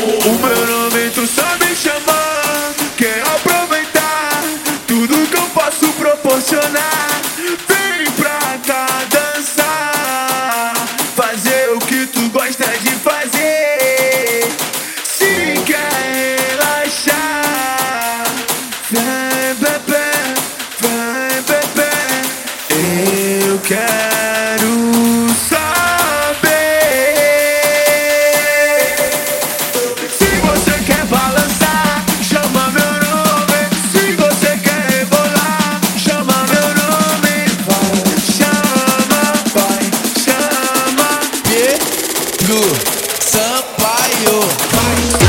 O meu nome tu sabe chamar. Quer aproveitar tudo que eu posso proporcionar. Vem pra cá dançar. Fazer o que tu gosta de fazer. Se quer relaxar, vem beber, vem beber. Eu quero. amigo Sampaio.